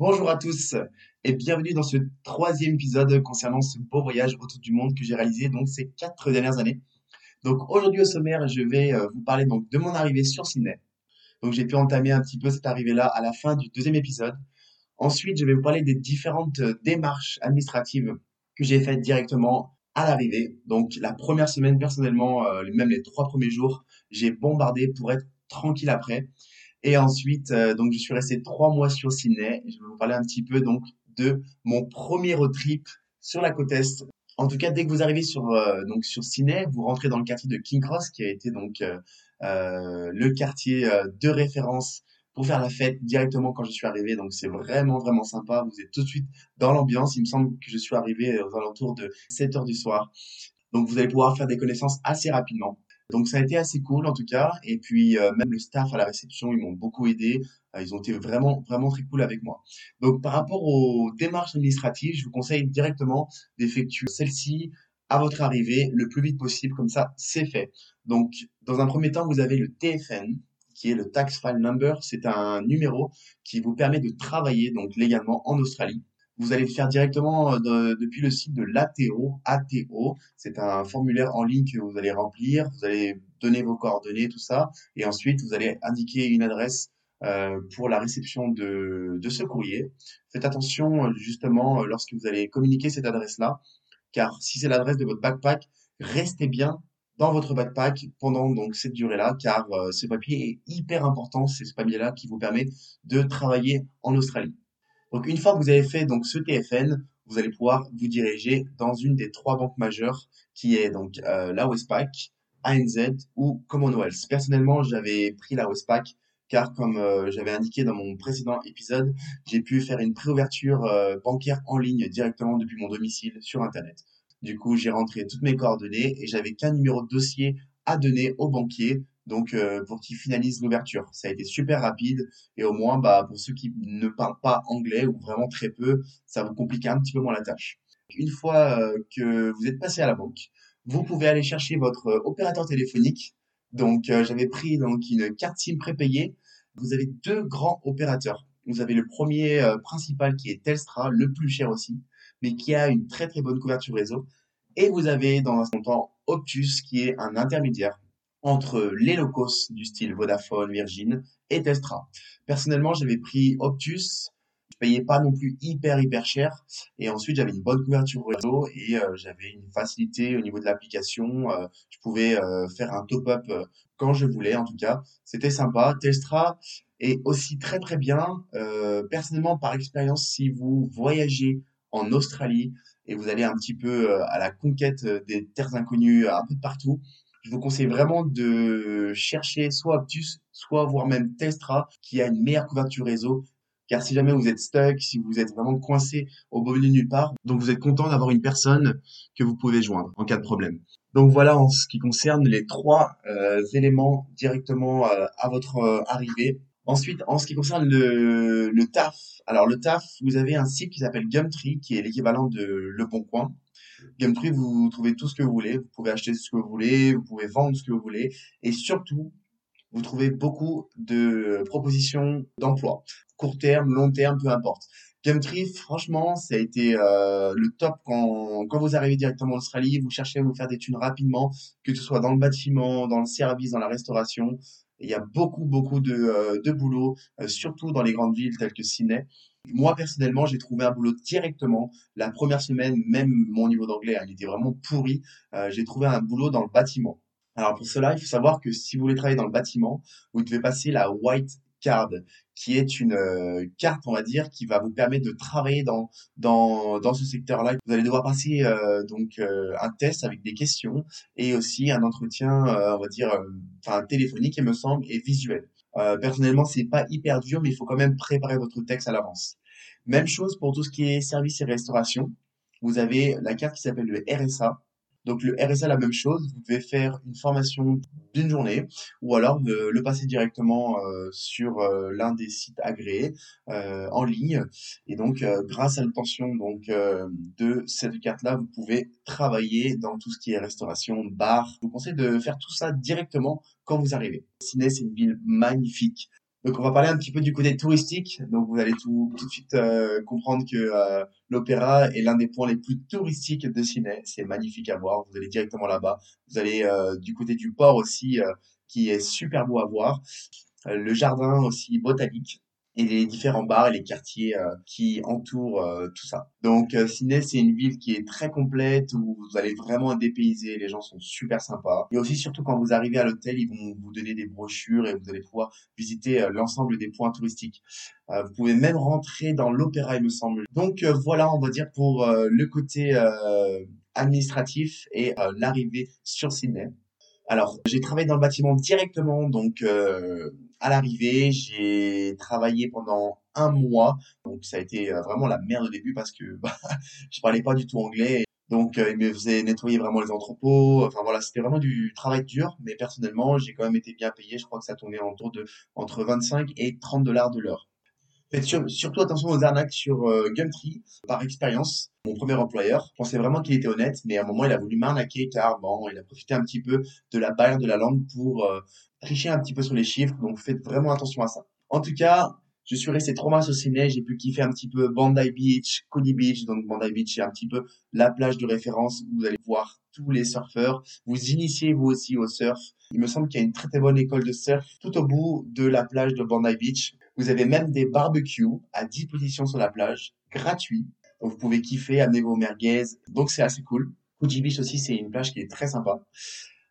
Bonjour à tous et bienvenue dans ce troisième épisode concernant ce beau voyage autour du monde que j'ai réalisé ces quatre dernières années. Donc aujourd'hui au sommaire, je vais euh, vous parler donc de mon arrivée sur Sydney. Donc j'ai pu entamer un petit peu cette arrivée-là à la fin du deuxième épisode. Ensuite, je vais vous parler des différentes euh, démarches administratives que j'ai faites directement à l'arrivée. Donc la première semaine personnellement, euh, même les trois premiers jours, j'ai bombardé pour être tranquille après. Et ensuite, euh, donc je suis resté trois mois sur Sydney. je vais vous parler un petit peu donc de mon premier road trip sur la côte est. En tout cas, dès que vous arrivez sur euh, donc sur Sydney, vous rentrez dans le quartier de King Cross, qui a été donc euh, le quartier de référence pour faire la fête directement quand je suis arrivé. Donc c'est vraiment vraiment sympa. Vous êtes tout de suite dans l'ambiance. Il me semble que je suis arrivé aux alentours de 7 heures du soir. Donc vous allez pouvoir faire des connaissances assez rapidement. Donc ça a été assez cool en tout cas. Et puis euh, même le staff à la réception, ils m'ont beaucoup aidé. Euh, ils ont été vraiment vraiment très cool avec moi. Donc par rapport aux démarches administratives, je vous conseille directement d'effectuer celle-ci à votre arrivée le plus vite possible. Comme ça, c'est fait. Donc dans un premier temps, vous avez le TFN qui est le Tax File Number. C'est un numéro qui vous permet de travailler donc légalement en Australie. Vous allez le faire directement euh, depuis le site de l'ATO. ATO, c'est un formulaire en ligne que vous allez remplir. Vous allez donner vos coordonnées, tout ça. Et ensuite, vous allez indiquer une adresse euh, pour la réception de, ce courrier. Faites attention justement lorsque vous allez communiquer cette adresse-là, car si c'est l'adresse de votre backpack, restez bien dans votre backpack pendant donc cette durée-là, car euh, ce papier est hyper important. C'est ce papier-là qui vous permet de travailler en Australie. Donc une fois que vous avez fait donc ce TFN, vous allez pouvoir vous diriger dans une des trois banques majeures qui est donc euh, la Westpac, ANZ ou Commonwealth. Personnellement, j'avais pris la Westpac car comme euh, j'avais indiqué dans mon précédent épisode, j'ai pu faire une préouverture euh, bancaire en ligne directement depuis mon domicile sur internet. Du coup, j'ai rentré toutes mes coordonnées et j'avais qu'un numéro de dossier à donner au banquier donc euh, pour qu'ils finalisent l'ouverture. Ça a été super rapide et au moins bah, pour ceux qui ne parlent pas anglais ou vraiment très peu, ça vous complique un petit peu moins la tâche. Une fois euh, que vous êtes passé à la banque, vous pouvez aller chercher votre euh, opérateur téléphonique. Donc j'avais pris donc une carte SIM prépayée. Vous avez deux grands opérateurs. Vous avez le premier principal qui est Telstra, le plus cher aussi, mais qui a une très très bonne couverture réseau. Et vous avez dans un temps Optus qui est un intermédiaire entre les locos du style Vodafone, Virgin et Telstra. Personnellement, j'avais pris Optus. Je payais pas non plus hyper hyper cher et ensuite j'avais une bonne couverture réseau et euh, j'avais une facilité au niveau de l'application. Euh, je pouvais euh, faire un top-up quand je voulais en tout cas. C'était sympa. Telstra est aussi très très bien. personnellement, par expérience, si vous voyagez en Australie et vous allez un petit peu à la conquête des terres inconnues un peu partout, je vous conseille vraiment de chercher soit Optus, soit voire même Telstra, qui a une meilleure couverture réseau. Car si jamais vous êtes stuck, si vous êtes vraiment coincé au beau milieu de nulle part, donc vous êtes content d'avoir une personne que vous pouvez joindre en cas de problème. Donc voilà en ce qui concerne les trois euh, éléments directement euh, à votre euh, arrivée. Ensuite, en ce qui concerne le, TAF, alors le TAF, vous avez un site qui s'appelle Gumtree, qui est l'équivalent de Le Bon Coin. Gumtree, vous trouvez tout ce que vous voulez, vous pouvez acheter ce que vous voulez, vous pouvez vendre ce que vous voulez, et surtout, vous trouvez beaucoup de propositions d'emploi, court terme, long terme, peu importe. Gumtree, franchement, ça a été euh, le top quand, quand vous arrivez directement en Australie, vous cherchez à vous faire des thunes rapidement, que ce soit dans le bâtiment, dans le service, dans la restauration. Il y a beaucoup, beaucoup de, euh, de boulot, euh, surtout dans les grandes villes telles que Sydney. Moi, personnellement, j'ai trouvé un boulot directement. La première semaine, même mon niveau d'anglais, hein, il était vraiment pourri. Euh, j'ai trouvé un boulot dans le bâtiment. Alors pour cela, il faut savoir que si vous voulez travailler dans le bâtiment, vous devez passer la white card, qui est une euh, carte, on va dire, qui va vous permettre de travailler dans dans, dans ce secteur-là. Vous allez devoir passer euh, donc un test avec des questions et aussi un entretien, on va dire, enfin téléphonique, il me semble, et visuel. Euh, personnellement, c'est pas hyper dur, mais il faut quand même préparer votre texte à l'avance. Même chose pour tout ce qui est service et restauration. Vous avez la carte qui s'appelle le RSA. Donc le RSA, la même chose, vous devez faire une formation d'une journée ou alors le passer directement euh, sur euh, l'un des sites agréés euh, en ligne. Et donc grâce à l'obtention de cette carte-là, vous pouvez travailler dans tout ce qui est restauration, bar. Je vous conseille de faire tout ça directement quand vous arrivez. Sydney, c'est une ville magnifique. Donc on va parler un petit peu du côté touristique. Donc vous allez tout, tout de suite euh, comprendre que euh, l'opéra est l'un des points les plus touristiques de Sydney. C'est magnifique à voir. Vous allez directement là-bas. Vous allez euh, du côté du port aussi, qui est super beau à voir. le jardin aussi botanique et les différents bars et les quartiers euh, qui entourent euh, tout ça. Donc euh, Sydney, c'est une ville qui est très complète où vous allez vraiment dépayser, les gens sont super sympas. Et aussi surtout quand vous arrivez à l'hôtel, ils vont vous donner des brochures et vous allez pouvoir visiter l'ensemble des points touristiques. vous pouvez même rentrer dans l'opéra, il me semble. Donc voilà, on va dire pour le côté administratif et l'arrivée sur Sydney. Alors, j'ai travaillé dans le bâtiment directement, donc euh, à l'arrivée, j'ai travaillé pendant un mois. Donc ça a été euh, vraiment la merde au début parce que bah, je parlais pas du tout anglais. Donc euh, il me faisait nettoyer vraiment les entrepôts. Enfin voilà, c'était vraiment du travail dur. Mais personnellement, j'ai quand même été bien payé. Je crois que ça tournait autour de entre 25 et 30 dollars de l'heure. Faites surtout attention aux arnaques sur euh, Gumtree. Par expérience, mon premier employeur je pensais vraiment qu'il était honnête, mais à un moment, il a voulu m'arnaquer car bon, il a profité un petit peu de la barrière de la langue pour euh, tricher un petit peu sur les chiffres. Donc faites vraiment attention à ça. En tout cas, je suis resté mois au ciné, j'ai pu kiffer un petit peu Bondi Beach, Coney Beach. Donc Bondi Beach, c'est un petit peu la plage de référence où vous allez voir tous les surfeurs. Vous initiez vous aussi au surf. Il me semble qu'il y a une très très bonne école de surf tout au bout de la plage de Bondi Beach. Vous avez même des barbecues à disposition sur la plage, gratuits. Donc vous pouvez kiffer, amener vos merguez. Donc c'est assez cool. Fuji Beach aussi, c'est une plage qui est très sympa.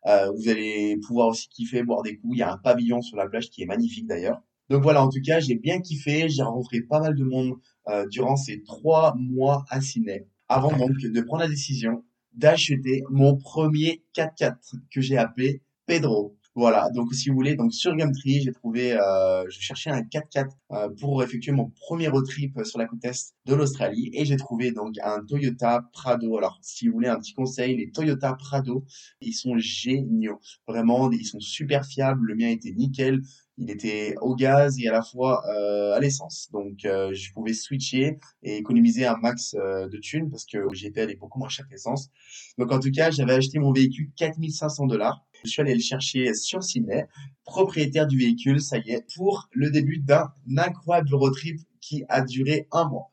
Euh, vous allez pouvoir aussi kiffer, boire des coups. Il y a un pavillon sur la plage qui est magnifique d'ailleurs. Donc voilà, en tout cas, j'ai bien kiffé. J'ai rencontré pas mal de monde euh, durant ces trois mois à Sydney. Avant donc de prendre la décision d'acheter mon premier 4x4 que j'ai appelé Pedro. Voilà, donc si vous voulez, donc sur Gumtree, j'ai trouvé, euh, je cherchais un 4x4 euh, pour effectuer mon premier road trip sur la côte est de l'Australie et j'ai trouvé donc un Toyota Prado. Alors, si vous voulez un petit conseil, les Toyota Prado, ils sont géniaux. Vraiment, ils sont super fiables. Le mien était nickel il était au gaz et à la fois euh, à l'essence. Donc euh, je pouvais switcher et économiser un max euh, de thunes parce que GPL est beaucoup moins cher que l'essence. Donc en tout cas, j'avais acheté mon véhicule 4500 dollars. Je suis allé le chercher sur Sydney, propriétaire du véhicule, ça y est, pour le début d'un incroyable road trip qui a duré un mois.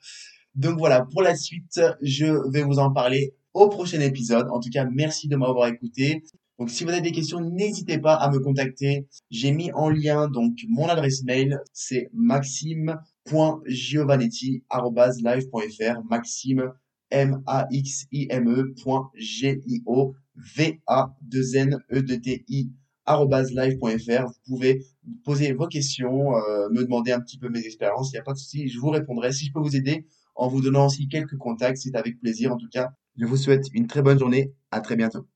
Donc voilà, pour la suite, je vais vous en parler au prochain épisode. En tout cas, merci de m'avoir écouté. Donc, si vous avez des questions, n'hésitez pas à me contacter. J'ai mis en lien donc mon adresse mail, c'est maxime.giovanetti@live.fr. Maxime M A X I M E G I O V A 2 N E D T I live.fr. Vous pouvez poser vos questions, euh, me demander un petit peu mes expériences. Il n'y a pas de souci, je vous répondrai. Si je peux vous aider en vous donnant aussi quelques contacts, c'est avec plaisir. En tout cas, je vous souhaite une très bonne journée. À très bientôt.